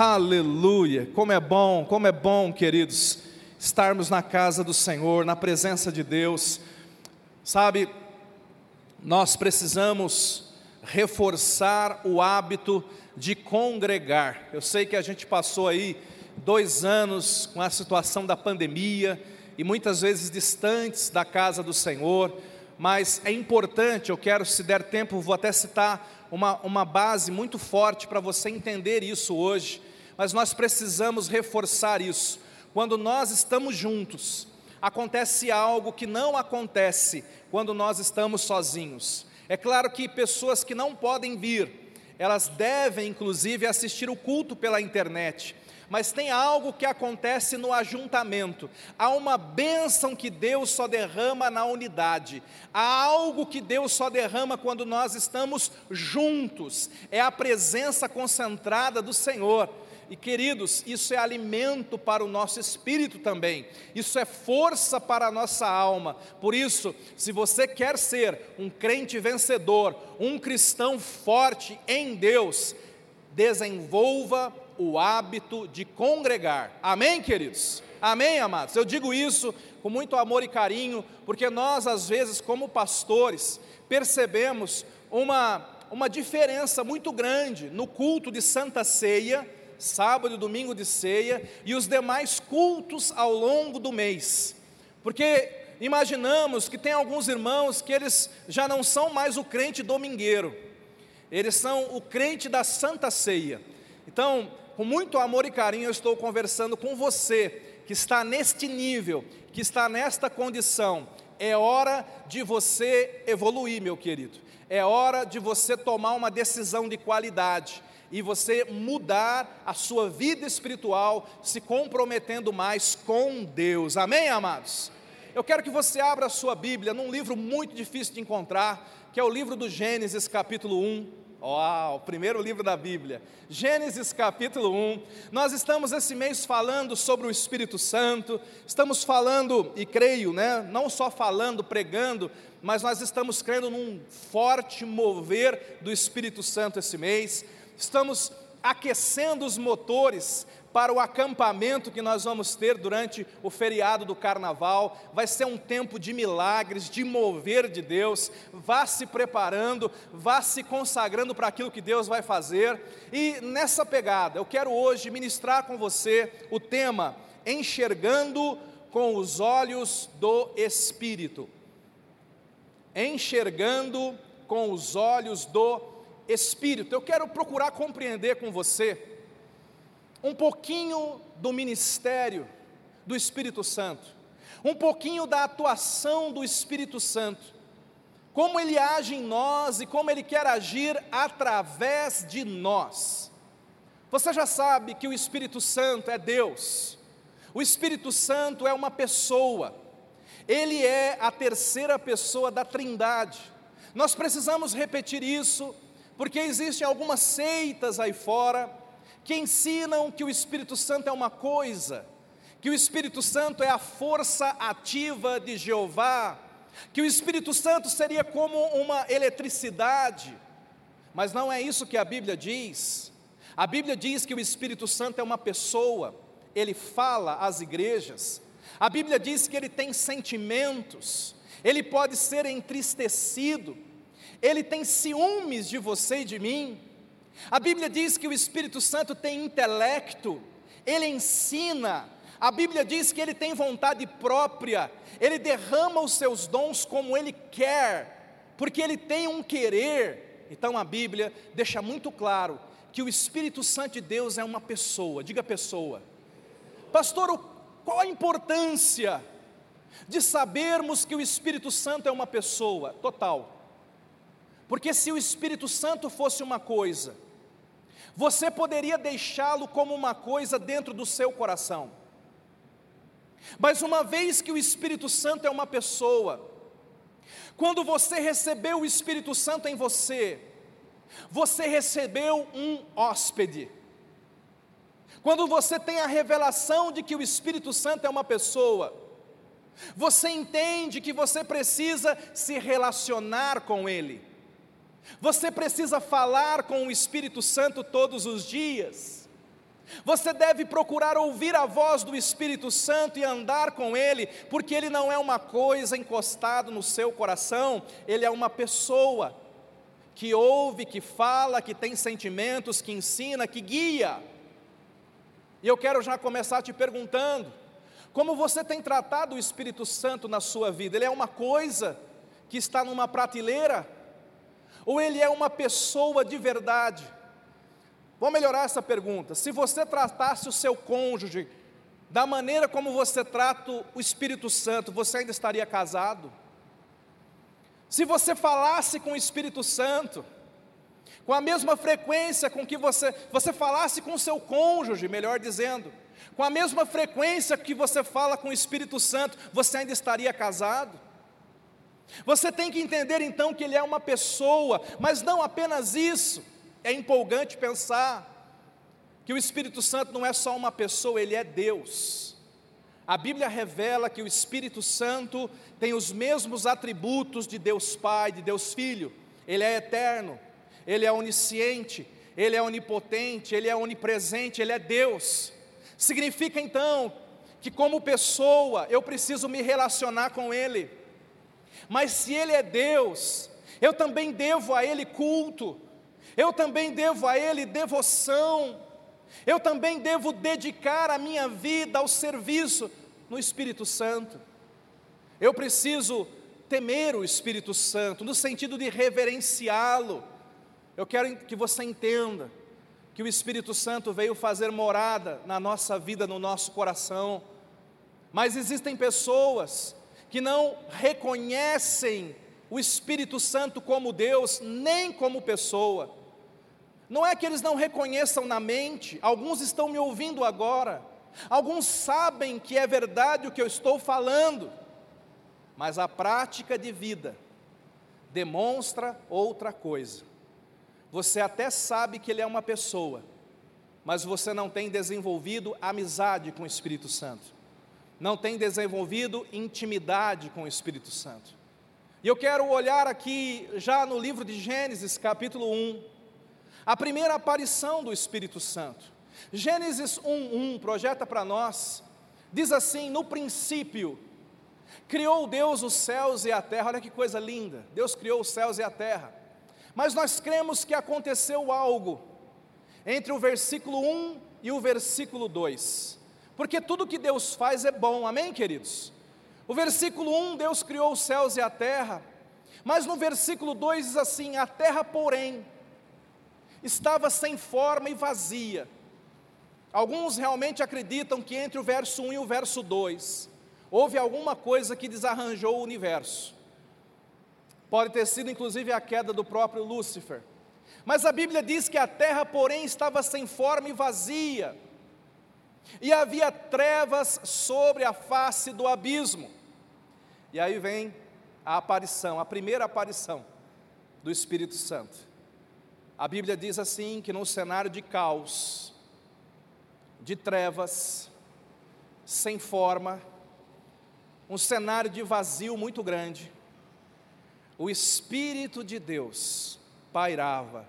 Aleluia! Como é bom, como é bom, queridos, estarmos na casa do Senhor, na presença de Deus. Sabe, nós precisamos reforçar o hábito de congregar. Eu sei que a gente passou aí dois anos com a situação da pandemia e muitas vezes distantes da casa do Senhor, mas é importante, eu quero, se der tempo, vou até citar uma, uma base muito forte para você entender isso hoje, mas nós precisamos reforçar isso. Quando nós estamos juntos, acontece algo que não acontece quando nós estamos sozinhos. É claro que pessoas que não podem vir, elas devem inclusive assistir o culto pela internet, mas tem algo que acontece no ajuntamento. Há uma bênção que Deus só derrama na unidade. Há algo que Deus só derrama quando nós estamos juntos. É a presença concentrada do Senhor. E queridos, isso é alimento para o nosso espírito também, isso é força para a nossa alma. Por isso, se você quer ser um crente vencedor, um cristão forte em Deus, desenvolva o hábito de congregar. Amém, queridos? Amém, amados? Eu digo isso com muito amor e carinho, porque nós, às vezes, como pastores, percebemos uma, uma diferença muito grande no culto de Santa Ceia, sábado e domingo de ceia, e os demais cultos ao longo do mês. Porque imaginamos que tem alguns irmãos que eles já não são mais o crente domingueiro, eles são o crente da Santa Ceia. Então, com muito amor e carinho, eu estou conversando com você que está neste nível, que está nesta condição. É hora de você evoluir, meu querido. É hora de você tomar uma decisão de qualidade e você mudar a sua vida espiritual, se comprometendo mais com Deus. Amém, amados? Eu quero que você abra a sua Bíblia num livro muito difícil de encontrar, que é o livro do Gênesis, capítulo 1. Uau, o primeiro livro da Bíblia, Gênesis capítulo 1. Nós estamos esse mês falando sobre o Espírito Santo, estamos falando, e creio, né, não só falando, pregando, mas nós estamos crendo num forte mover do Espírito Santo esse mês. Estamos aquecendo os motores para o acampamento que nós vamos ter durante o feriado do carnaval. Vai ser um tempo de milagres, de mover de Deus. Vá se preparando, vá se consagrando para aquilo que Deus vai fazer. E nessa pegada, eu quero hoje ministrar com você o tema Enxergando com os olhos do Espírito. Enxergando com os olhos do Espírito. Eu quero procurar compreender com você um pouquinho do ministério do Espírito Santo, um pouquinho da atuação do Espírito Santo, como ele age em nós e como ele quer agir através de nós. Você já sabe que o Espírito Santo é Deus, o Espírito Santo é uma pessoa, ele é a terceira pessoa da Trindade. Nós precisamos repetir isso, porque existem algumas seitas aí fora que ensinam que o Espírito Santo é uma coisa, que o Espírito Santo é a força ativa de Jeová, que o Espírito Santo seria como uma eletricidade, mas não é isso que a Bíblia diz. A Bíblia diz que o Espírito Santo é uma pessoa, ele fala às igrejas. A Bíblia diz que ele tem sentimentos, ele pode ser entristecido, ele tem ciúmes de você e de mim, a Bíblia diz que o Espírito Santo tem intelecto, ele ensina, a Bíblia diz que ele tem vontade própria, ele derrama os seus dons como ele quer, porque ele tem um querer. Então a Bíblia deixa muito claro que o Espírito Santo de Deus é uma pessoa, diga pessoa. Pastor, qual a importância de sabermos que o Espírito Santo é uma pessoa? Total. Porque se o Espírito Santo fosse uma coisa, você poderia deixá-lo como uma coisa dentro do seu coração. Mas uma vez que o Espírito Santo é uma pessoa, quando você recebeu o Espírito Santo em você, você recebeu um hóspede. Quando você tem a revelação de que o Espírito Santo é uma pessoa, você entende que você precisa se relacionar com Ele. Você precisa falar com o Espírito Santo todos os dias. Você deve procurar ouvir a voz do Espírito Santo e andar com Ele, porque Ele não é uma coisa encostada no seu coração, Ele é uma pessoa que ouve, que fala, que tem sentimentos, que ensina, que guia. E eu quero já começar te perguntando: como você tem tratado o Espírito Santo na sua vida? Ele é uma coisa que está numa prateleira? Ou ele é uma pessoa de verdade? Vou melhorar essa pergunta. Se você tratasse o seu cônjuge da maneira como você trata o Espírito Santo, você ainda estaria casado? Se você falasse com o Espírito Santo, com a mesma frequência com que você, você falasse com o seu cônjuge, melhor dizendo, com a mesma frequência que você fala com o Espírito Santo, você ainda estaria casado? Você tem que entender então que ele é uma pessoa, mas não apenas isso. É empolgante pensar que o Espírito Santo não é só uma pessoa, ele é Deus. A Bíblia revela que o Espírito Santo tem os mesmos atributos de Deus Pai, de Deus Filho. Ele é eterno, ele é onisciente, ele é onipotente, ele é onipresente, ele é Deus. Significa então que, como pessoa, eu preciso me relacionar com Ele. Mas se Ele é Deus, eu também devo a Ele culto, eu também devo a Ele devoção, eu também devo dedicar a minha vida ao serviço no Espírito Santo. Eu preciso temer o Espírito Santo, no sentido de reverenciá-lo. Eu quero que você entenda que o Espírito Santo veio fazer morada na nossa vida, no nosso coração. Mas existem pessoas que não reconhecem o Espírito Santo como Deus, nem como pessoa. Não é que eles não reconheçam na mente, alguns estão me ouvindo agora, alguns sabem que é verdade o que eu estou falando, mas a prática de vida demonstra outra coisa. Você até sabe que ele é uma pessoa, mas você não tem desenvolvido amizade com o Espírito Santo, não tem desenvolvido intimidade com o Espírito Santo. E eu quero olhar aqui, já no livro de Gênesis, capítulo 1, a primeira aparição do Espírito Santo. Gênesis 1:1 projeta para nós, diz assim: No princípio Criou Deus os céus e a terra, olha que coisa linda. Deus criou os céus e a terra. Mas nós cremos que aconteceu algo entre o versículo 1 e o versículo 2. Porque tudo que Deus faz é bom, amém, queridos? O versículo 1, Deus criou os céus e a terra. Mas no versículo 2 diz assim: A terra, porém, estava sem forma e vazia. Alguns realmente acreditam que entre o verso 1 e o verso 2 houve alguma coisa que desarranjou o universo. Pode ter sido inclusive a queda do próprio Lúcifer. Mas a Bíblia diz que a terra, porém, estava sem forma e vazia, e havia trevas sobre a face do abismo. E aí vem a aparição, a primeira aparição do Espírito Santo. A Bíblia diz assim: que num cenário de caos, de trevas, sem forma, um cenário de vazio muito grande, o Espírito de Deus pairava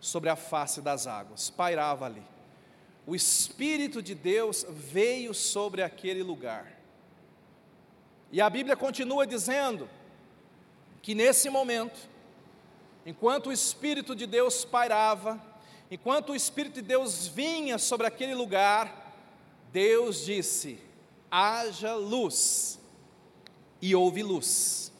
sobre a face das águas, pairava ali. O Espírito de Deus veio sobre aquele lugar. E a Bíblia continua dizendo que nesse momento, enquanto o Espírito de Deus pairava, enquanto o Espírito de Deus vinha sobre aquele lugar, Deus disse: haja luz, e houve luz.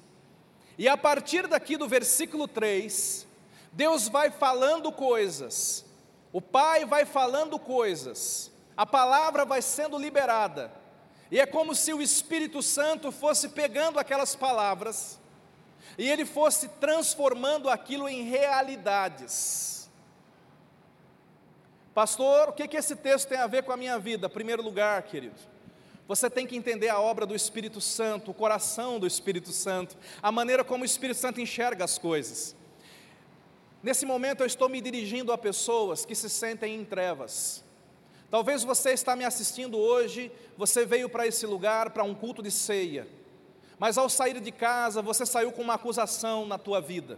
E a partir daqui do versículo 3, Deus vai falando coisas, o Pai vai falando coisas, a palavra vai sendo liberada, e é como se o Espírito Santo fosse pegando aquelas palavras, e ele fosse transformando aquilo em realidades. Pastor, o que, que esse texto tem a ver com a minha vida? Primeiro lugar, querido, você tem que entender a obra do Espírito Santo, o coração do Espírito Santo, a maneira como o Espírito Santo enxerga as coisas. Nesse momento eu estou me dirigindo a pessoas que se sentem em trevas. Talvez você está me assistindo hoje, você veio para esse lugar para um culto de ceia. Mas ao sair de casa, você saiu com uma acusação na tua vida.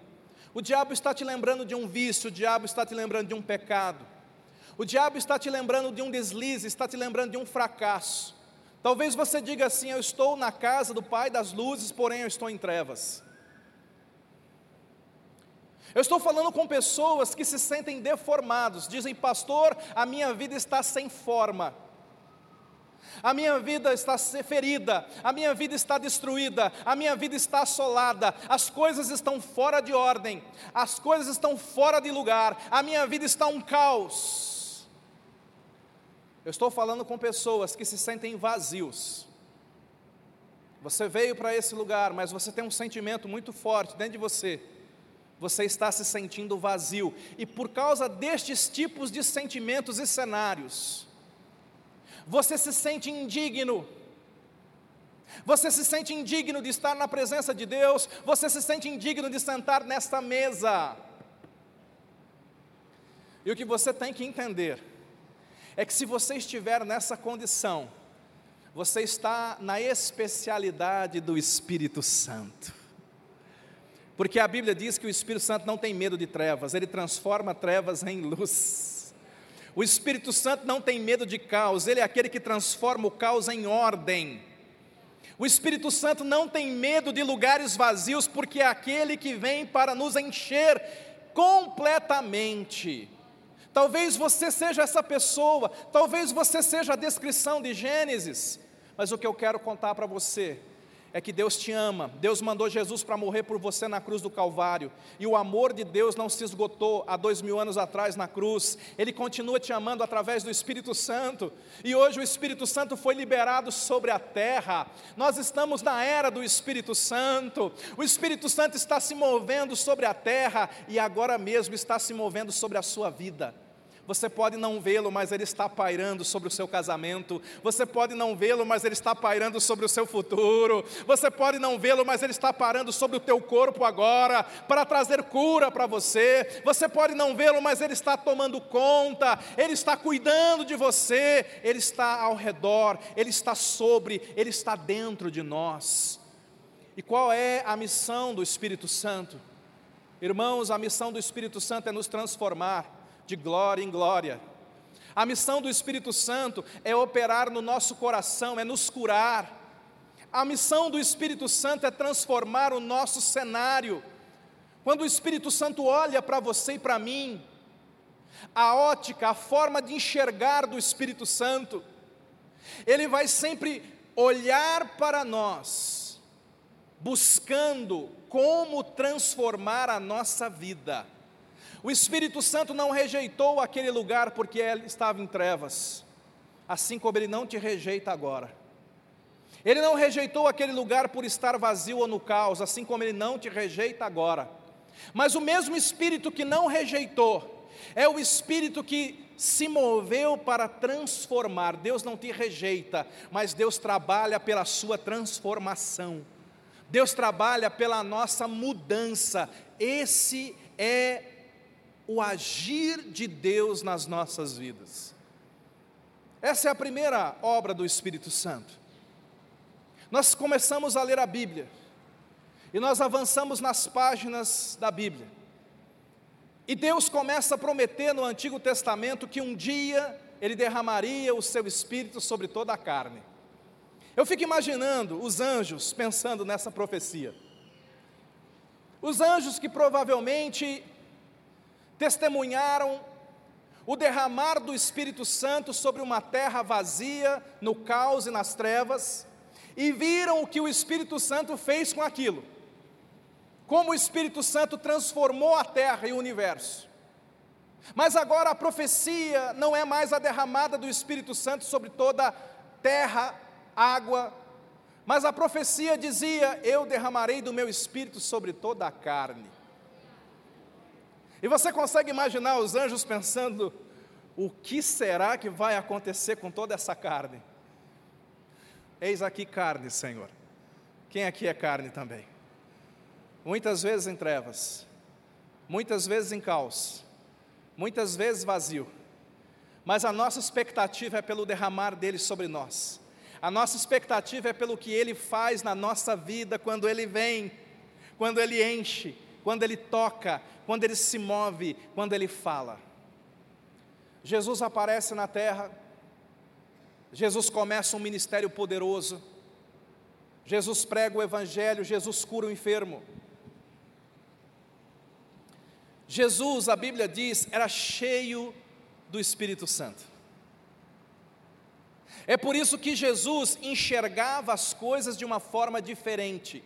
O diabo está te lembrando de um vício, o diabo está te lembrando de um pecado. O diabo está te lembrando de um deslize, está te lembrando de um fracasso. Talvez você diga assim: Eu estou na casa do Pai das luzes, porém eu estou em trevas. Eu estou falando com pessoas que se sentem deformados, dizem, pastor, a minha vida está sem forma, a minha vida está ferida, a minha vida está destruída, a minha vida está assolada, as coisas estão fora de ordem, as coisas estão fora de lugar, a minha vida está um caos. Eu estou falando com pessoas que se sentem vazios. Você veio para esse lugar, mas você tem um sentimento muito forte dentro de você você está se sentindo vazio, e por causa destes tipos de sentimentos e cenários, você se sente indigno, você se sente indigno de estar na presença de Deus, você se sente indigno de sentar nesta mesa. E o que você tem que entender é que se você estiver nessa condição, você está na especialidade do Espírito Santo. Porque a Bíblia diz que o Espírito Santo não tem medo de trevas, ele transforma trevas em luz. O Espírito Santo não tem medo de caos, ele é aquele que transforma o caos em ordem. O Espírito Santo não tem medo de lugares vazios, porque é aquele que vem para nos encher completamente. Talvez você seja essa pessoa, talvez você seja a descrição de Gênesis, mas o que eu quero contar para você é que Deus te ama, Deus mandou Jesus para morrer por você na cruz do Calvário, e o amor de Deus não se esgotou há dois mil anos atrás na cruz, Ele continua te amando através do Espírito Santo, e hoje o Espírito Santo foi liberado sobre a terra, nós estamos na era do Espírito Santo, o Espírito Santo está se movendo sobre a terra, e agora mesmo está se movendo sobre a sua vida. Você pode não vê-lo, mas ele está pairando sobre o seu casamento. Você pode não vê-lo, mas ele está pairando sobre o seu futuro. Você pode não vê-lo, mas ele está parando sobre o teu corpo agora para trazer cura para você. Você pode não vê-lo, mas ele está tomando conta. Ele está cuidando de você. Ele está ao redor. Ele está sobre. Ele está dentro de nós. E qual é a missão do Espírito Santo? Irmãos, a missão do Espírito Santo é nos transformar de glória em glória. A missão do Espírito Santo é operar no nosso coração, é nos curar. A missão do Espírito Santo é transformar o nosso cenário. Quando o Espírito Santo olha para você e para mim, a ótica, a forma de enxergar do Espírito Santo, ele vai sempre olhar para nós, buscando como transformar a nossa vida. O Espírito Santo não rejeitou aquele lugar porque ele estava em trevas, assim como ele não te rejeita agora. Ele não rejeitou aquele lugar por estar vazio ou no caos, assim como ele não te rejeita agora. Mas o mesmo Espírito que não rejeitou, é o Espírito que se moveu para transformar. Deus não te rejeita, mas Deus trabalha pela sua transformação. Deus trabalha pela nossa mudança. Esse é o agir de Deus nas nossas vidas. Essa é a primeira obra do Espírito Santo. Nós começamos a ler a Bíblia, e nós avançamos nas páginas da Bíblia. E Deus começa a prometer no Antigo Testamento que um dia Ele derramaria o seu Espírito sobre toda a carne. Eu fico imaginando os anjos pensando nessa profecia. Os anjos que provavelmente testemunharam o derramar do Espírito Santo sobre uma terra vazia, no caos e nas trevas, e viram o que o Espírito Santo fez com aquilo. Como o Espírito Santo transformou a terra e o universo. Mas agora a profecia não é mais a derramada do Espírito Santo sobre toda terra, água, mas a profecia dizia: Eu derramarei do meu espírito sobre toda a carne. E você consegue imaginar os anjos pensando: o que será que vai acontecer com toda essa carne? Eis aqui carne, Senhor. Quem aqui é carne também? Muitas vezes em trevas, muitas vezes em caos, muitas vezes vazio, mas a nossa expectativa é pelo derramar dele sobre nós, a nossa expectativa é pelo que ele faz na nossa vida quando ele vem, quando ele enche, quando ele toca, quando ele se move, quando ele fala. Jesus aparece na terra, Jesus começa um ministério poderoso, Jesus prega o Evangelho, Jesus cura o enfermo. Jesus, a Bíblia diz, era cheio do Espírito Santo. É por isso que Jesus enxergava as coisas de uma forma diferente.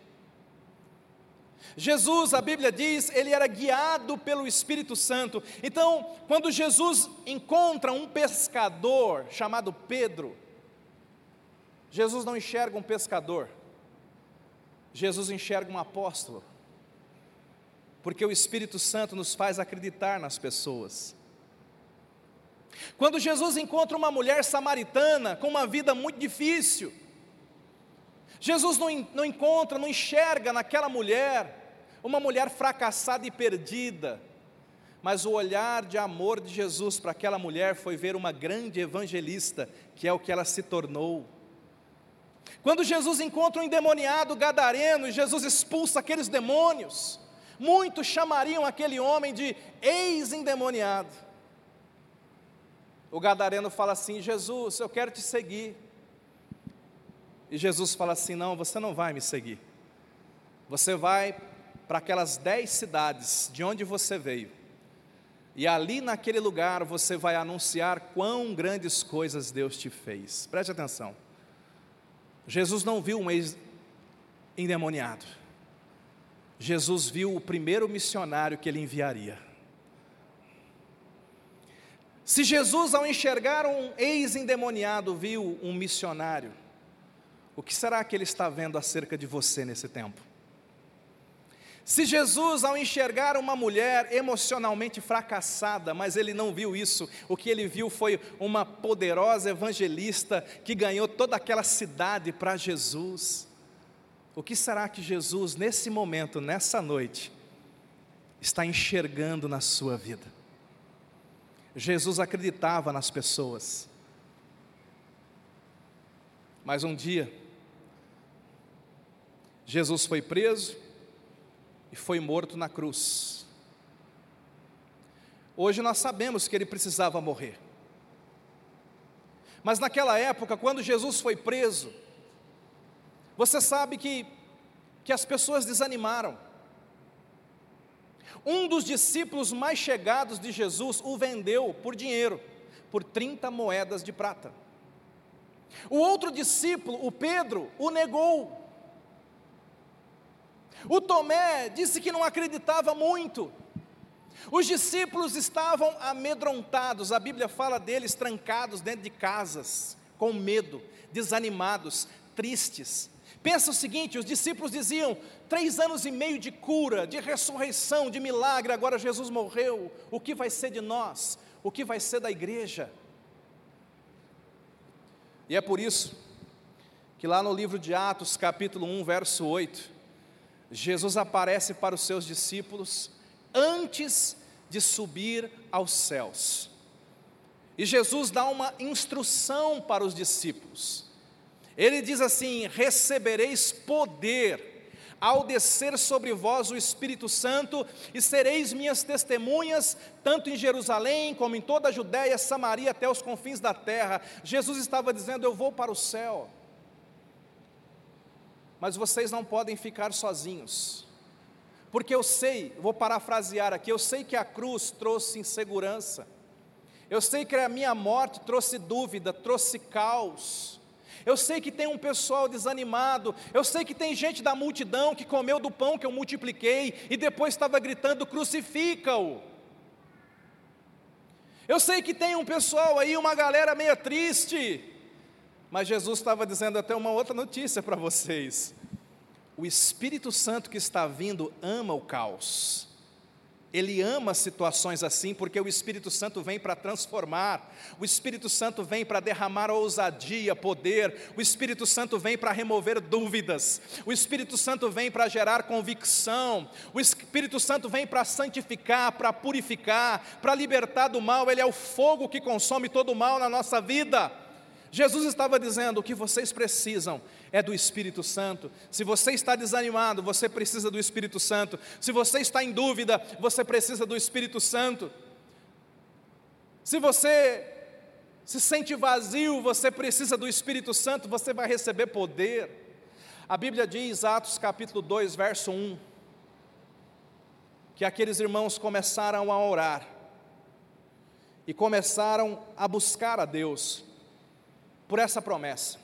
Jesus, a Bíblia diz, ele era guiado pelo Espírito Santo. Então, quando Jesus encontra um pescador chamado Pedro, Jesus não enxerga um pescador, Jesus enxerga um apóstolo, porque o Espírito Santo nos faz acreditar nas pessoas. Quando Jesus encontra uma mulher samaritana com uma vida muito difícil, Jesus não, não encontra, não enxerga naquela mulher uma mulher fracassada e perdida, mas o olhar de amor de Jesus para aquela mulher foi ver uma grande evangelista, que é o que ela se tornou. Quando Jesus encontra um endemoniado gadareno e Jesus expulsa aqueles demônios, muitos chamariam aquele homem de ex-endemoniado. O gadareno fala assim: Jesus, eu quero te seguir. E Jesus fala assim: Não, você não vai me seguir. Você vai para aquelas dez cidades de onde você veio. E ali naquele lugar você vai anunciar quão grandes coisas Deus te fez. Preste atenção. Jesus não viu um ex-endemoniado. Jesus viu o primeiro missionário que ele enviaria. Se Jesus, ao enxergar um ex-endemoniado, viu um missionário, o que será que ele está vendo acerca de você nesse tempo? Se Jesus, ao enxergar uma mulher emocionalmente fracassada, mas ele não viu isso, o que ele viu foi uma poderosa evangelista que ganhou toda aquela cidade para Jesus. O que será que Jesus, nesse momento, nessa noite, está enxergando na sua vida? Jesus acreditava nas pessoas, mas um dia, Jesus foi preso, e foi morto na cruz. Hoje nós sabemos que ele precisava morrer. Mas naquela época, quando Jesus foi preso, você sabe que, que as pessoas desanimaram. Um dos discípulos mais chegados de Jesus o vendeu por dinheiro, por 30 moedas de prata. O outro discípulo, o Pedro, o negou. O Tomé disse que não acreditava muito. Os discípulos estavam amedrontados, a Bíblia fala deles trancados dentro de casas, com medo, desanimados, tristes. Pensa o seguinte: os discípulos diziam, três anos e meio de cura, de ressurreição, de milagre, agora Jesus morreu, o que vai ser de nós? O que vai ser da igreja? E é por isso que lá no livro de Atos, capítulo 1, verso 8, Jesus aparece para os seus discípulos antes de subir aos céus. E Jesus dá uma instrução para os discípulos. Ele diz assim: Recebereis poder ao descer sobre vós o Espírito Santo, e sereis minhas testemunhas, tanto em Jerusalém, como em toda a Judéia, Samaria, até os confins da terra. Jesus estava dizendo: Eu vou para o céu mas vocês não podem ficar sozinhos. Porque eu sei, vou parafrasear aqui, eu sei que a cruz trouxe insegurança. Eu sei que a minha morte trouxe dúvida, trouxe caos. Eu sei que tem um pessoal desanimado. Eu sei que tem gente da multidão que comeu do pão que eu multipliquei e depois estava gritando: crucifica-o. Eu sei que tem um pessoal aí, uma galera meio triste. Mas Jesus estava dizendo até uma outra notícia para vocês. O Espírito Santo que está vindo ama o caos. Ele ama situações assim, porque o Espírito Santo vem para transformar, o Espírito Santo vem para derramar ousadia, poder, o Espírito Santo vem para remover dúvidas, o Espírito Santo vem para gerar convicção, o Espírito Santo vem para santificar, para purificar, para libertar do mal, ele é o fogo que consome todo o mal na nossa vida. Jesus estava dizendo: o que vocês precisam é do Espírito Santo. Se você está desanimado, você precisa do Espírito Santo. Se você está em dúvida, você precisa do Espírito Santo. Se você se sente vazio, você precisa do Espírito Santo, você vai receber poder. A Bíblia diz, Atos capítulo 2, verso 1, que aqueles irmãos começaram a orar e começaram a buscar a Deus por essa promessa.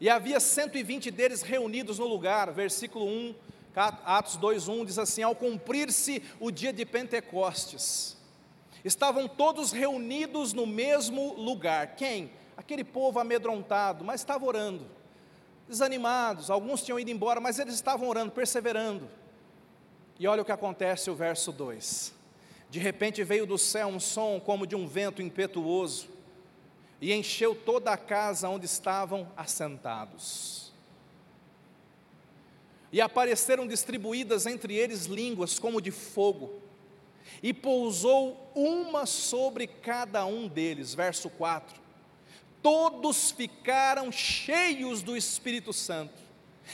E havia 120 deles reunidos no lugar, versículo 1, Atos 2:1 diz assim: Ao cumprir-se o dia de Pentecostes, estavam todos reunidos no mesmo lugar. Quem? Aquele povo amedrontado, mas estava orando, desanimados. Alguns tinham ido embora, mas eles estavam orando, perseverando. E olha o que acontece, o verso 2: De repente veio do céu um som como de um vento impetuoso, e encheu toda a casa onde estavam assentados e apareceram distribuídas entre eles línguas como de fogo, e pousou uma sobre cada um deles. Verso 4. Todos ficaram cheios do Espírito Santo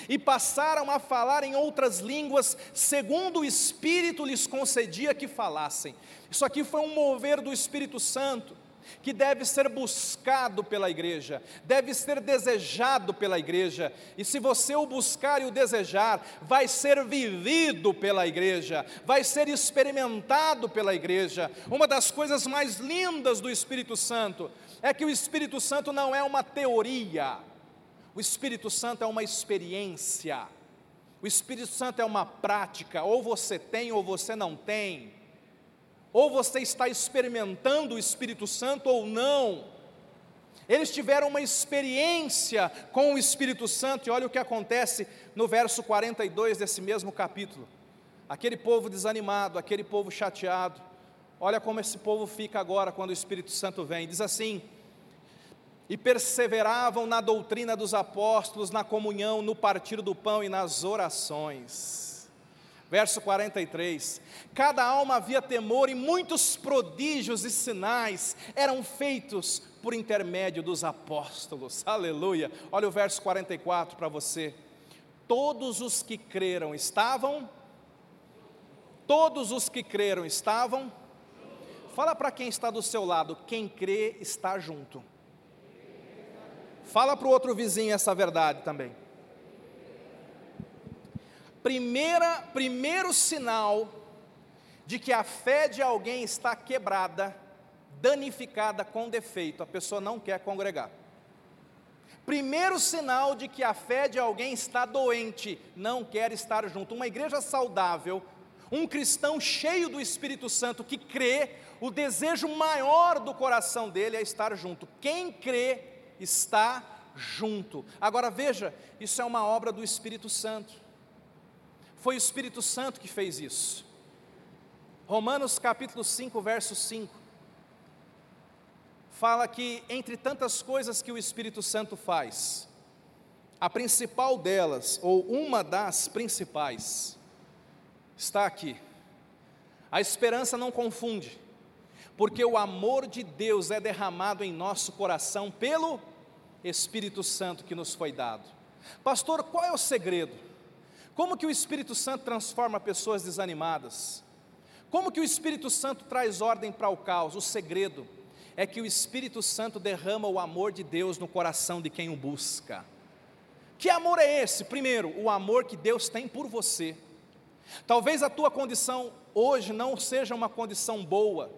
e passaram a falar em outras línguas, segundo o Espírito lhes concedia que falassem. Isso aqui foi um mover do Espírito Santo que deve ser buscado pela igreja, deve ser desejado pela igreja, e se você o buscar e o desejar, vai ser vivido pela igreja, vai ser experimentado pela igreja. Uma das coisas mais lindas do Espírito Santo é que o Espírito Santo não é uma teoria, o Espírito Santo é uma experiência. O Espírito Santo é uma prática, ou você tem ou você não tem ou você está experimentando o Espírito Santo ou não. Eles tiveram uma experiência com o Espírito Santo, e olha o que acontece no verso 42 desse mesmo capítulo. Aquele povo desanimado, aquele povo chateado, olha como esse povo fica agora quando o Espírito Santo vem. Diz assim: e perseveravam na doutrina dos apóstolos, na comunhão, no partir do pão e nas orações. Verso 43: Cada alma havia temor e muitos prodígios e sinais eram feitos por intermédio dos apóstolos. Aleluia. Olha o verso 44 para você. Todos os que creram estavam Todos os que creram estavam Fala para quem está do seu lado, quem crê está junto. Fala para o outro vizinho essa verdade também primeira, primeiro sinal de que a fé de alguém está quebrada, danificada, com defeito, a pessoa não quer congregar. Primeiro sinal de que a fé de alguém está doente, não quer estar junto. Uma igreja saudável, um cristão cheio do Espírito Santo que crê, o desejo maior do coração dele é estar junto. Quem crê está junto. Agora veja, isso é uma obra do Espírito Santo. Foi o Espírito Santo que fez isso. Romanos capítulo 5, verso 5. Fala que entre tantas coisas que o Espírito Santo faz, a principal delas, ou uma das principais, está aqui. A esperança não confunde, porque o amor de Deus é derramado em nosso coração pelo Espírito Santo que nos foi dado. Pastor, qual é o segredo? Como que o Espírito Santo transforma pessoas desanimadas? Como que o Espírito Santo traz ordem para o caos? O segredo é que o Espírito Santo derrama o amor de Deus no coração de quem o busca. Que amor é esse? Primeiro, o amor que Deus tem por você. Talvez a tua condição hoje não seja uma condição boa,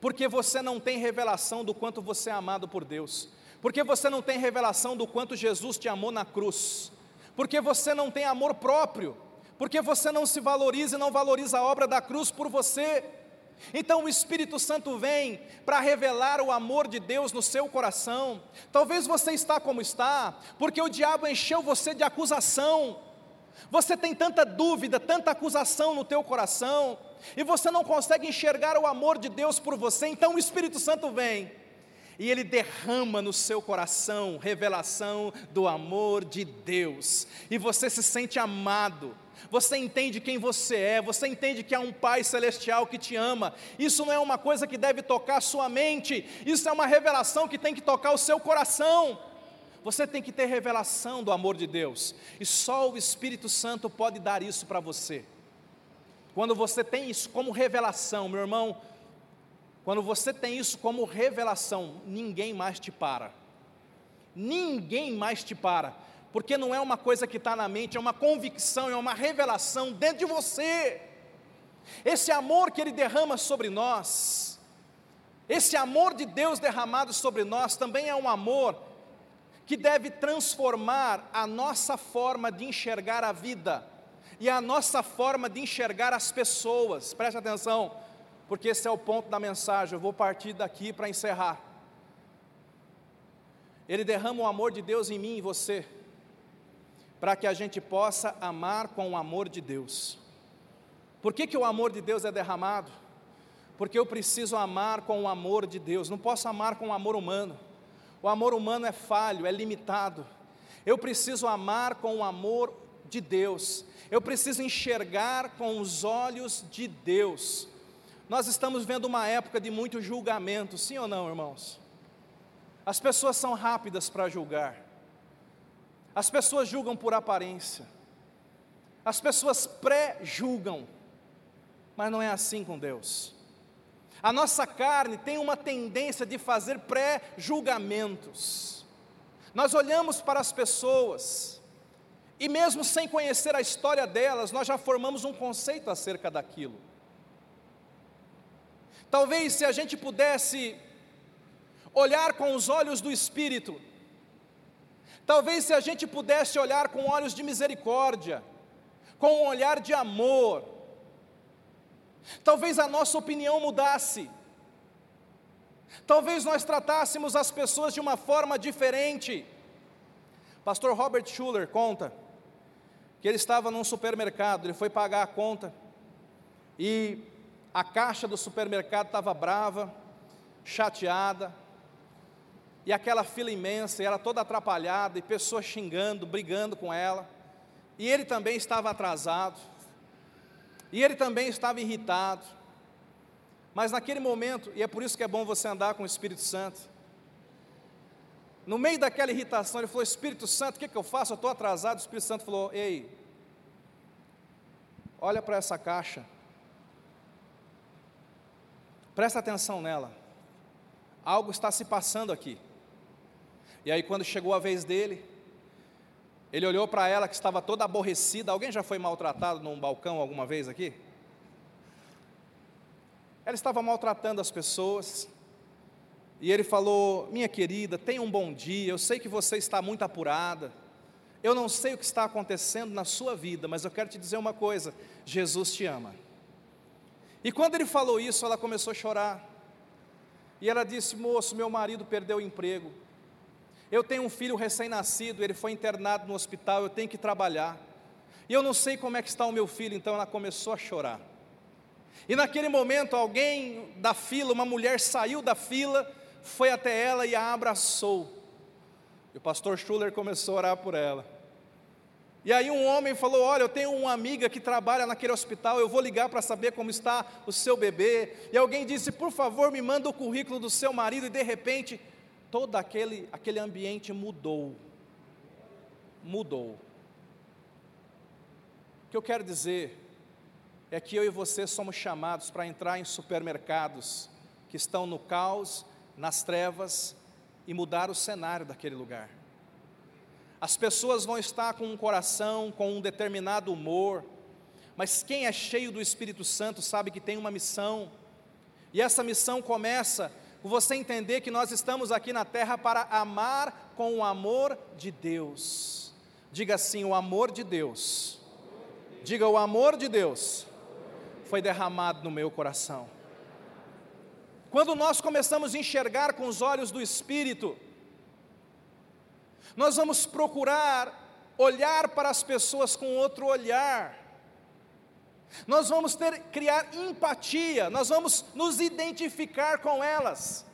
porque você não tem revelação do quanto você é amado por Deus, porque você não tem revelação do quanto Jesus te amou na cruz porque você não tem amor próprio, porque você não se valoriza e não valoriza a obra da cruz por você. Então o Espírito Santo vem para revelar o amor de Deus no seu coração. Talvez você está como está, porque o diabo encheu você de acusação. Você tem tanta dúvida, tanta acusação no teu coração, e você não consegue enxergar o amor de Deus por você. Então o Espírito Santo vem e Ele derrama no seu coração revelação do amor de Deus, e você se sente amado, você entende quem você é, você entende que há um Pai Celestial que te ama. Isso não é uma coisa que deve tocar a sua mente, isso é uma revelação que tem que tocar o seu coração. Você tem que ter revelação do amor de Deus, e só o Espírito Santo pode dar isso para você. Quando você tem isso como revelação, meu irmão, quando você tem isso como revelação, ninguém mais te para. Ninguém mais te para, porque não é uma coisa que está na mente, é uma convicção, é uma revelação dentro de você. Esse amor que Ele derrama sobre nós, esse amor de Deus derramado sobre nós, também é um amor que deve transformar a nossa forma de enxergar a vida e a nossa forma de enxergar as pessoas. Preste atenção, porque esse é o ponto da mensagem. Eu vou partir daqui para encerrar. Ele derrama o amor de Deus em mim e você, para que a gente possa amar com o amor de Deus. Por que, que o amor de Deus é derramado? Porque eu preciso amar com o amor de Deus, não posso amar com o amor humano. O amor humano é falho, é limitado. Eu preciso amar com o amor de Deus, eu preciso enxergar com os olhos de Deus. Nós estamos vendo uma época de muito julgamento, sim ou não, irmãos? As pessoas são rápidas para julgar, as pessoas julgam por aparência, as pessoas pré-julgam, mas não é assim com Deus. A nossa carne tem uma tendência de fazer pré-julgamentos. Nós olhamos para as pessoas, e mesmo sem conhecer a história delas, nós já formamos um conceito acerca daquilo. Talvez se a gente pudesse olhar com os olhos do Espírito, talvez se a gente pudesse olhar com olhos de misericórdia, com um olhar de amor, talvez a nossa opinião mudasse, talvez nós tratássemos as pessoas de uma forma diferente. Pastor Robert Schuller conta que ele estava num supermercado, ele foi pagar a conta e a caixa do supermercado estava brava, chateada, e aquela fila imensa, e ela toda atrapalhada, e pessoas xingando, brigando com ela, e ele também estava atrasado, e ele também estava irritado, mas naquele momento, e é por isso que é bom você andar com o Espírito Santo, no meio daquela irritação, ele falou: Espírito Santo, o que, que eu faço? Eu estou atrasado. O Espírito Santo falou: Ei, olha para essa caixa, presta atenção nela, algo está se passando aqui. E aí, quando chegou a vez dele, ele olhou para ela que estava toda aborrecida. Alguém já foi maltratado num balcão alguma vez aqui? Ela estava maltratando as pessoas, e ele falou: Minha querida, tenha um bom dia. Eu sei que você está muito apurada. Eu não sei o que está acontecendo na sua vida, mas eu quero te dizer uma coisa: Jesus te ama. E quando ele falou isso, ela começou a chorar. E ela disse: Moço, meu marido perdeu o emprego. Eu tenho um filho recém-nascido, ele foi internado no hospital, eu tenho que trabalhar. E eu não sei como é que está o meu filho, então ela começou a chorar. E naquele momento, alguém da fila, uma mulher saiu da fila foi até ela e a abraçou. E o pastor Schuller começou a orar por ela. E aí um homem falou: Olha, eu tenho uma amiga que trabalha naquele hospital, eu vou ligar para saber como está o seu bebê. E alguém disse: Por favor, me manda o currículo do seu marido. E de repente, todo aquele, aquele ambiente mudou. Mudou. O que eu quero dizer é que eu e você somos chamados para entrar em supermercados que estão no caos nas trevas e mudar o cenário daquele lugar. As pessoas vão estar com um coração, com um determinado humor, mas quem é cheio do Espírito Santo sabe que tem uma missão, e essa missão começa com você entender que nós estamos aqui na terra para amar com o amor de Deus. Diga assim: o amor de Deus. Diga: o amor de Deus foi derramado no meu coração. Quando nós começamos a enxergar com os olhos do Espírito, nós vamos procurar olhar para as pessoas com outro olhar. Nós vamos ter criar empatia, nós vamos nos identificar com elas.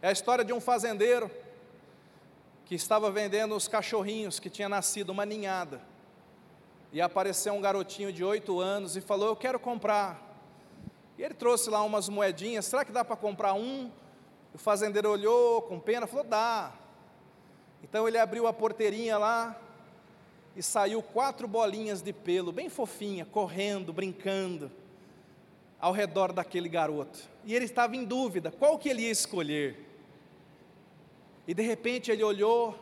É a história de um fazendeiro que estava vendendo os cachorrinhos que tinha nascido uma ninhada. E apareceu um garotinho de oito anos e falou: "Eu quero comprar". E ele trouxe lá umas moedinhas, será que dá para comprar um? O fazendeiro olhou com pena, falou: dá. Então ele abriu a porteirinha lá e saiu quatro bolinhas de pelo, bem fofinha, correndo, brincando. ao redor daquele garoto. E ele estava em dúvida, qual que ele ia escolher? E de repente ele olhou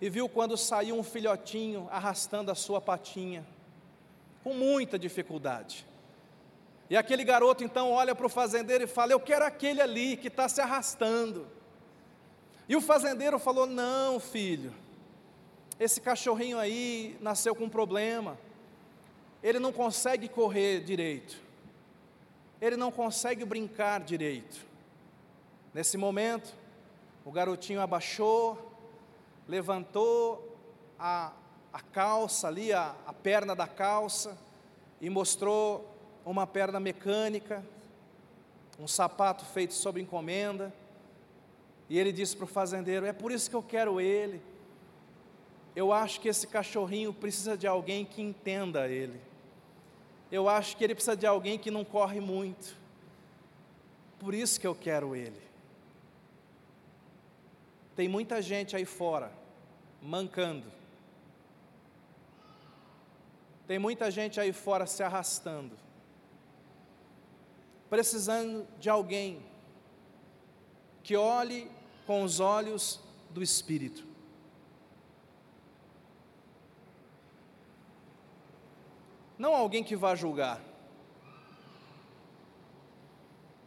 e viu quando saiu um filhotinho arrastando a sua patinha, com muita dificuldade. E aquele garoto então olha para o fazendeiro e fala: Eu quero aquele ali que está se arrastando. E o fazendeiro falou: Não, filho, esse cachorrinho aí nasceu com um problema. Ele não consegue correr direito. Ele não consegue brincar direito. Nesse momento, o garotinho abaixou, levantou a, a calça ali, a, a perna da calça, e mostrou uma perna mecânica, um sapato feito sob encomenda. E ele disse para o fazendeiro: É por isso que eu quero ele. Eu acho que esse cachorrinho precisa de alguém que entenda ele. Eu acho que ele precisa de alguém que não corre muito. Por isso que eu quero ele. Tem muita gente aí fora mancando. Tem muita gente aí fora se arrastando, precisando de alguém que olhe com os olhos do Espírito. Não alguém que vá julgar,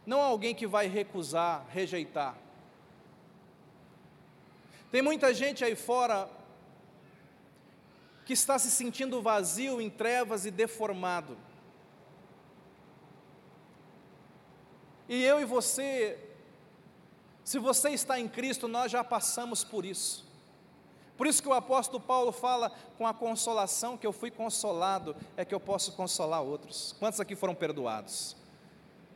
não alguém que vai recusar, rejeitar. Tem muita gente aí fora que está se sentindo vazio, em trevas e deformado. E eu e você, se você está em Cristo, nós já passamos por isso. Por isso que o apóstolo Paulo fala com a consolação que eu fui consolado, é que eu posso consolar outros. Quantos aqui foram perdoados?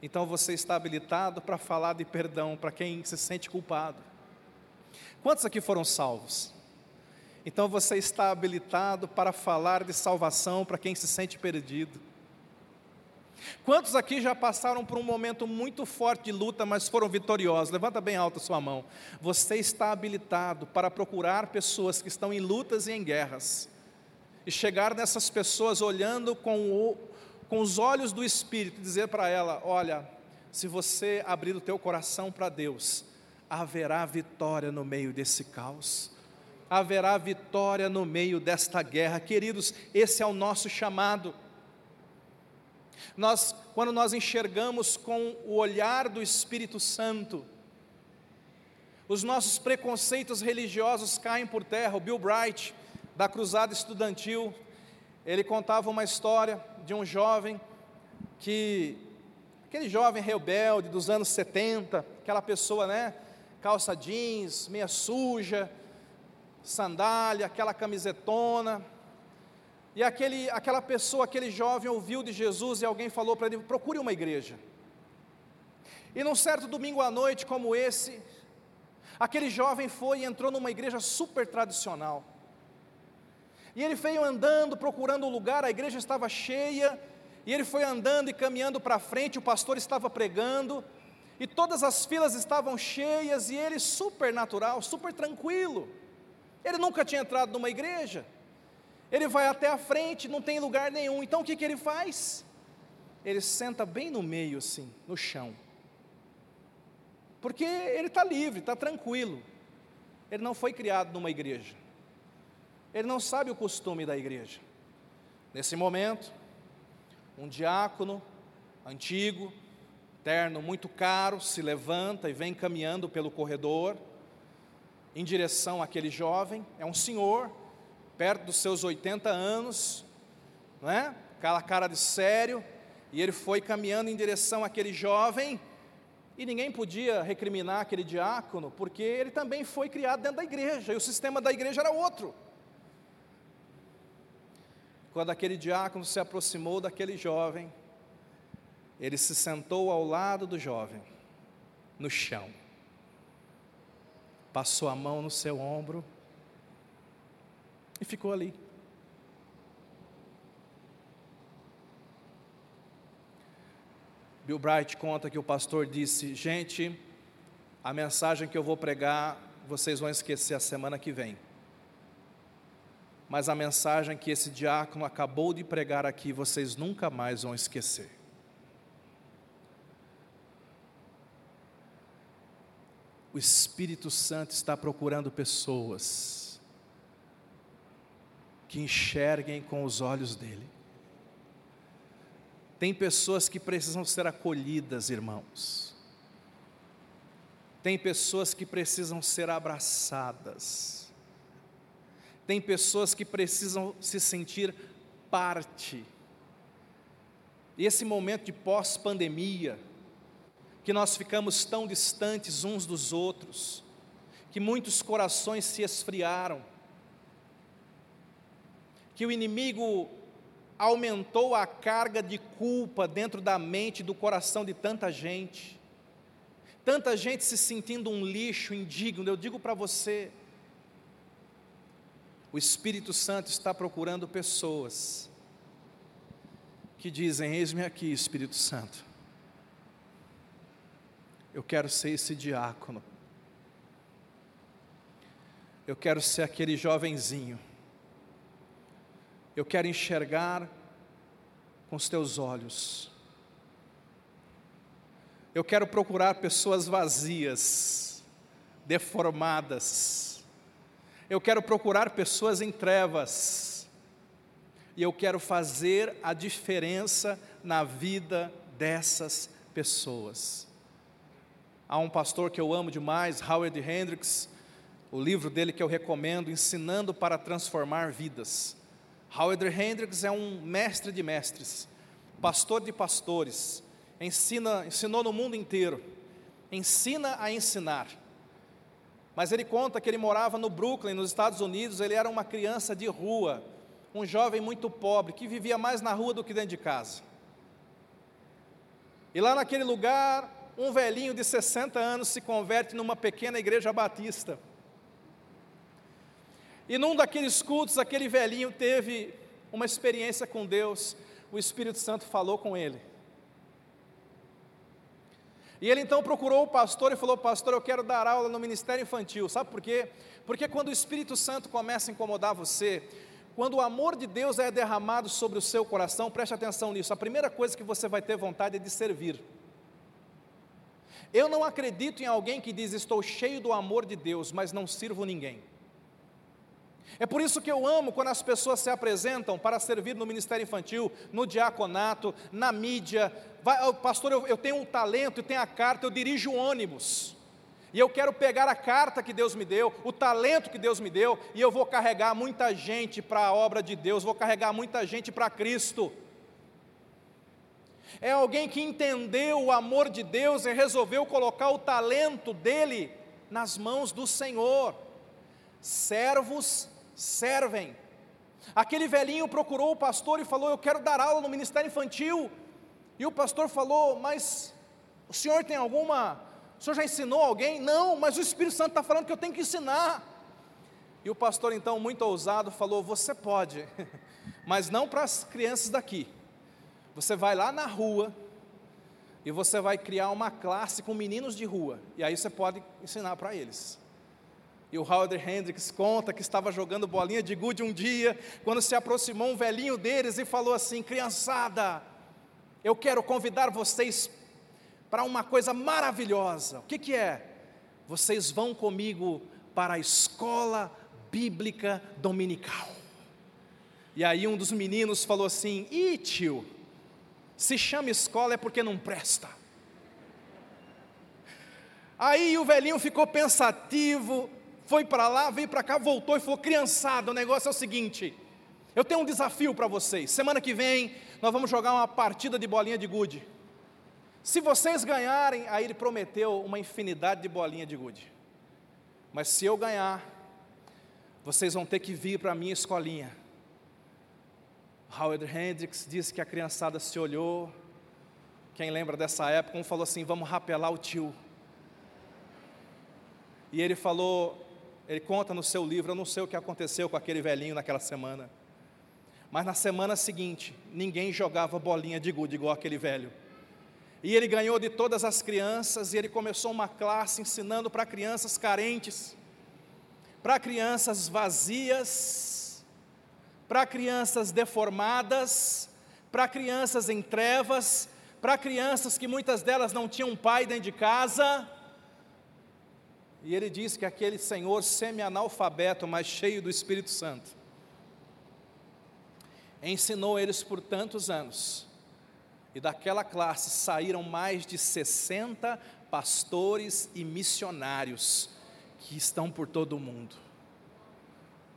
Então você está habilitado para falar de perdão para quem se sente culpado. Quantos aqui foram salvos? Então você está habilitado para falar de salvação para quem se sente perdido. Quantos aqui já passaram por um momento muito forte de luta, mas foram vitoriosos? Levanta bem alta sua mão. Você está habilitado para procurar pessoas que estão em lutas e em guerras, e chegar nessas pessoas olhando com, o, com os olhos do Espírito e dizer para ela: Olha, se você abrir o teu coração para Deus, haverá vitória no meio desse caos, haverá vitória no meio desta guerra. Queridos, esse é o nosso chamado. Nós, quando nós enxergamos com o olhar do Espírito Santo, os nossos preconceitos religiosos caem por terra. O Bill Bright, da Cruzada Estudantil, ele contava uma história de um jovem que, aquele jovem rebelde dos anos 70, aquela pessoa, né, calça jeans, meia suja, sandália, aquela camisetona. E aquele, aquela pessoa, aquele jovem ouviu de Jesus e alguém falou para ele: procure uma igreja. E num certo domingo à noite como esse, aquele jovem foi e entrou numa igreja super tradicional. E ele veio andando, procurando um lugar, a igreja estava cheia, e ele foi andando e caminhando para frente, o pastor estava pregando, e todas as filas estavam cheias e ele super natural, super tranquilo. Ele nunca tinha entrado numa igreja. Ele vai até a frente, não tem lugar nenhum. Então o que, que ele faz? Ele senta bem no meio, assim, no chão. Porque ele está livre, está tranquilo. Ele não foi criado numa igreja. Ele não sabe o costume da igreja. Nesse momento, um diácono antigo, terno muito caro, se levanta e vem caminhando pelo corredor em direção àquele jovem. É um senhor, perto dos seus 80 anos, não é? Aquela cara de sério, e ele foi caminhando em direção àquele jovem, e ninguém podia recriminar aquele diácono, porque ele também foi criado dentro da igreja, e o sistema da igreja era outro. Quando aquele diácono se aproximou daquele jovem, ele se sentou ao lado do jovem, no chão, passou a mão no seu ombro e ficou ali. Bill Bright conta que o pastor disse: Gente, a mensagem que eu vou pregar, vocês vão esquecer a semana que vem. Mas a mensagem que esse diácono acabou de pregar aqui, vocês nunca mais vão esquecer. O Espírito Santo está procurando pessoas que enxerguem com os olhos dele. Tem pessoas que precisam ser acolhidas, irmãos. Tem pessoas que precisam ser abraçadas. Tem pessoas que precisam se sentir parte. E esse momento de pós-pandemia, que nós ficamos tão distantes uns dos outros, que muitos corações se esfriaram, que o inimigo aumentou a carga de culpa dentro da mente e do coração de tanta gente. Tanta gente se sentindo um lixo indigno. Eu digo para você, o Espírito Santo está procurando pessoas que dizem: Eis-me aqui, Espírito Santo. Eu quero ser esse diácono. Eu quero ser aquele jovenzinho eu quero enxergar com os teus olhos. Eu quero procurar pessoas vazias, deformadas. Eu quero procurar pessoas em trevas. E eu quero fazer a diferença na vida dessas pessoas. Há um pastor que eu amo demais, Howard Hendricks, o livro dele que eu recomendo, Ensinando para Transformar Vidas. Howard Hendricks é um mestre de mestres, pastor de pastores, ensina, ensinou no mundo inteiro, ensina a ensinar. Mas ele conta que ele morava no Brooklyn, nos Estados Unidos, ele era uma criança de rua, um jovem muito pobre, que vivia mais na rua do que dentro de casa. E lá naquele lugar, um velhinho de 60 anos se converte numa pequena igreja batista. E num daqueles cultos, aquele velhinho teve uma experiência com Deus, o Espírito Santo falou com ele. E ele então procurou o pastor e falou: Pastor, eu quero dar aula no ministério infantil. Sabe por quê? Porque quando o Espírito Santo começa a incomodar você, quando o amor de Deus é derramado sobre o seu coração, preste atenção nisso. A primeira coisa que você vai ter vontade é de servir. Eu não acredito em alguém que diz: Estou cheio do amor de Deus, mas não sirvo ninguém. É por isso que eu amo quando as pessoas se apresentam para servir no ministério infantil, no diaconato, na mídia. Vai, pastor, eu, eu tenho um talento e tenho a carta, eu dirijo ônibus. E eu quero pegar a carta que Deus me deu, o talento que Deus me deu, e eu vou carregar muita gente para a obra de Deus, vou carregar muita gente para Cristo. É alguém que entendeu o amor de Deus e resolveu colocar o talento dele nas mãos do Senhor. Servos servem. Aquele velhinho procurou o pastor e falou: Eu quero dar aula no ministério infantil. E o pastor falou: Mas o senhor tem alguma. O senhor já ensinou alguém? Não, mas o Espírito Santo está falando que eu tenho que ensinar. E o pastor, então, muito ousado, falou: Você pode, mas não para as crianças daqui. Você vai lá na rua e você vai criar uma classe com meninos de rua. E aí você pode ensinar para eles. E o Howard Hendricks conta que estava jogando bolinha de gude um dia, quando se aproximou um velhinho deles e falou assim: Criançada, eu quero convidar vocês para uma coisa maravilhosa. O que, que é? Vocês vão comigo para a escola bíblica dominical. E aí um dos meninos falou assim: Ih, tio, se chama escola é porque não presta. Aí o velhinho ficou pensativo, foi para lá, veio para cá, voltou e falou: criançada, o negócio é o seguinte. Eu tenho um desafio para vocês. Semana que vem nós vamos jogar uma partida de bolinha de gude. Se vocês ganharem, aí ele prometeu uma infinidade de bolinha de gude. Mas se eu ganhar, vocês vão ter que vir para a minha escolinha. Howard Hendricks disse que a criançada se olhou. Quem lembra dessa época, um falou assim: vamos rapelar o tio. E ele falou: ele conta no seu livro, eu não sei o que aconteceu com aquele velhinho naquela semana. Mas na semana seguinte, ninguém jogava bolinha de gude igual aquele velho. E ele ganhou de todas as crianças e ele começou uma classe ensinando para crianças carentes, para crianças vazias, para crianças deformadas, para crianças em trevas, para crianças que muitas delas não tinham pai dentro de casa E ele diz que aquele senhor semi-analfabeto, mas cheio do Espírito Santo, ensinou eles por tantos anos. E daquela classe saíram mais de 60 pastores e missionários que estão por todo o mundo.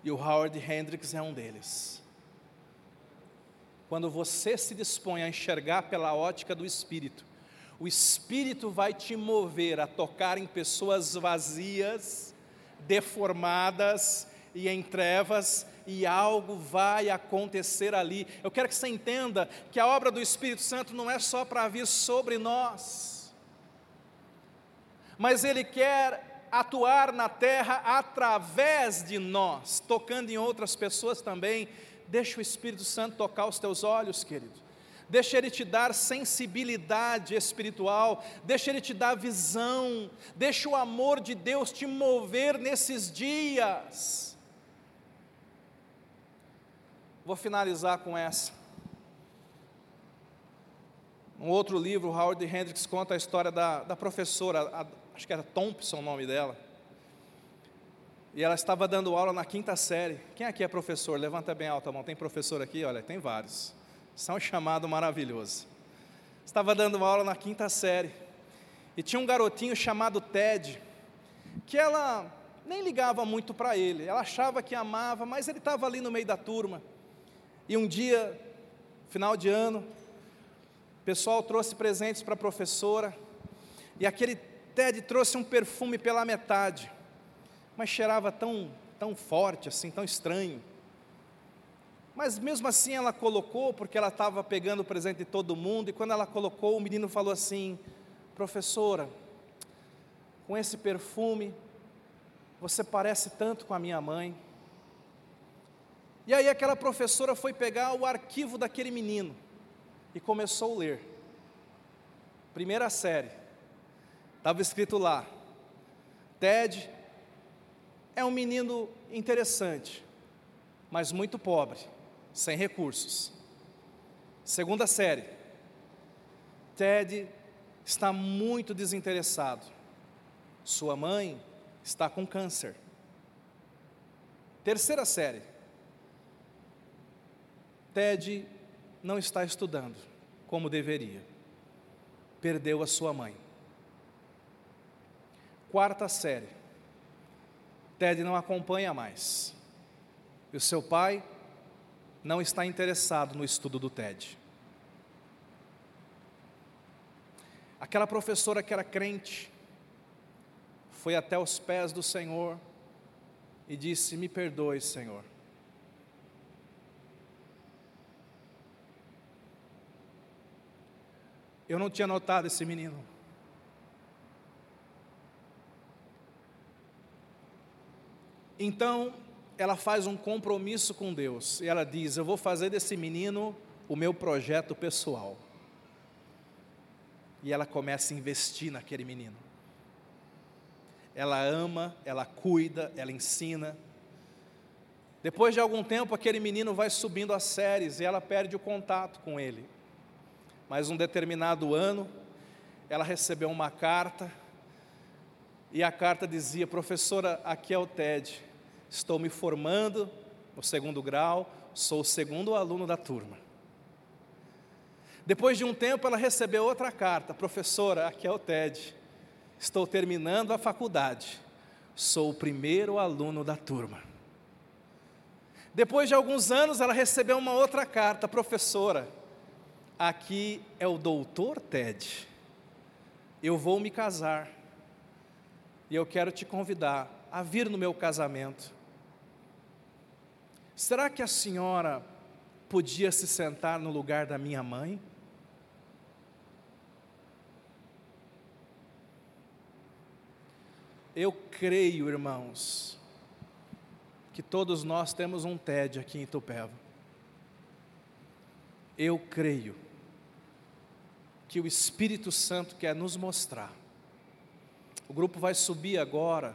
E o Howard Hendricks é um deles. Quando você se dispõe a enxergar pela ótica do Espírito, o Espírito vai te mover a tocar em pessoas vazias, deformadas e em trevas, e algo vai acontecer ali. Eu quero que você entenda que a obra do Espírito Santo não é só para vir sobre nós, mas Ele quer atuar na terra através de nós, tocando em outras pessoas também, Deixa o Espírito Santo tocar os teus olhos, querido. Deixa Ele te dar sensibilidade espiritual, deixa Ele te dar visão, deixa o amor de Deus te mover nesses dias. Vou finalizar com essa. Um outro livro, Howard Hendricks conta a história da, da professora, a, acho que era Thompson o nome dela e ela estava dando aula na quinta série. Quem aqui é professor? Levanta bem alta a mão. Tem professor aqui? Olha, tem vários. Isso é um chamado maravilhoso. Estava dando aula na quinta série. E tinha um garotinho chamado Ted, que ela nem ligava muito para ele. Ela achava que amava, mas ele estava ali no meio da turma. E um dia, final de ano, o pessoal trouxe presentes para a professora. E aquele Ted trouxe um perfume pela metade mas cheirava tão, tão forte assim, tão estranho. Mas mesmo assim ela colocou, porque ela estava pegando o presente de todo mundo, e quando ela colocou, o menino falou assim: Professora, com esse perfume, você parece tanto com a minha mãe. E aí aquela professora foi pegar o arquivo daquele menino e começou a ler. Primeira série. Estava escrito lá: Ted é um menino interessante, mas muito pobre, sem recursos. Segunda série. Ted está muito desinteressado. Sua mãe está com câncer. Terceira série. Ted não está estudando como deveria. Perdeu a sua mãe. Quarta série. Ted não acompanha mais. E o seu pai não está interessado no estudo do Ted. Aquela professora que era crente foi até os pés do Senhor e disse: Me perdoe, Senhor. Eu não tinha notado esse menino. Então, ela faz um compromisso com Deus e ela diz: Eu vou fazer desse menino o meu projeto pessoal. E ela começa a investir naquele menino. Ela ama, ela cuida, ela ensina. Depois de algum tempo, aquele menino vai subindo as séries e ela perde o contato com ele. Mas um determinado ano, ela recebeu uma carta e a carta dizia: Professora, aqui é o TED estou me formando no segundo grau, sou o segundo aluno da turma. Depois de um tempo, ela recebeu outra carta: Professora, aqui é o TED, estou terminando a faculdade, sou o primeiro aluno da turma. Depois de alguns anos, ela recebeu uma outra carta: Professora, aqui é o doutor TED, eu vou me casar e eu quero te convidar a vir no meu casamento. Será que a senhora podia se sentar no lugar da minha mãe? Eu creio, irmãos, que todos nós temos um TED aqui em Tupéva. Eu creio que o Espírito Santo quer nos mostrar. O grupo vai subir agora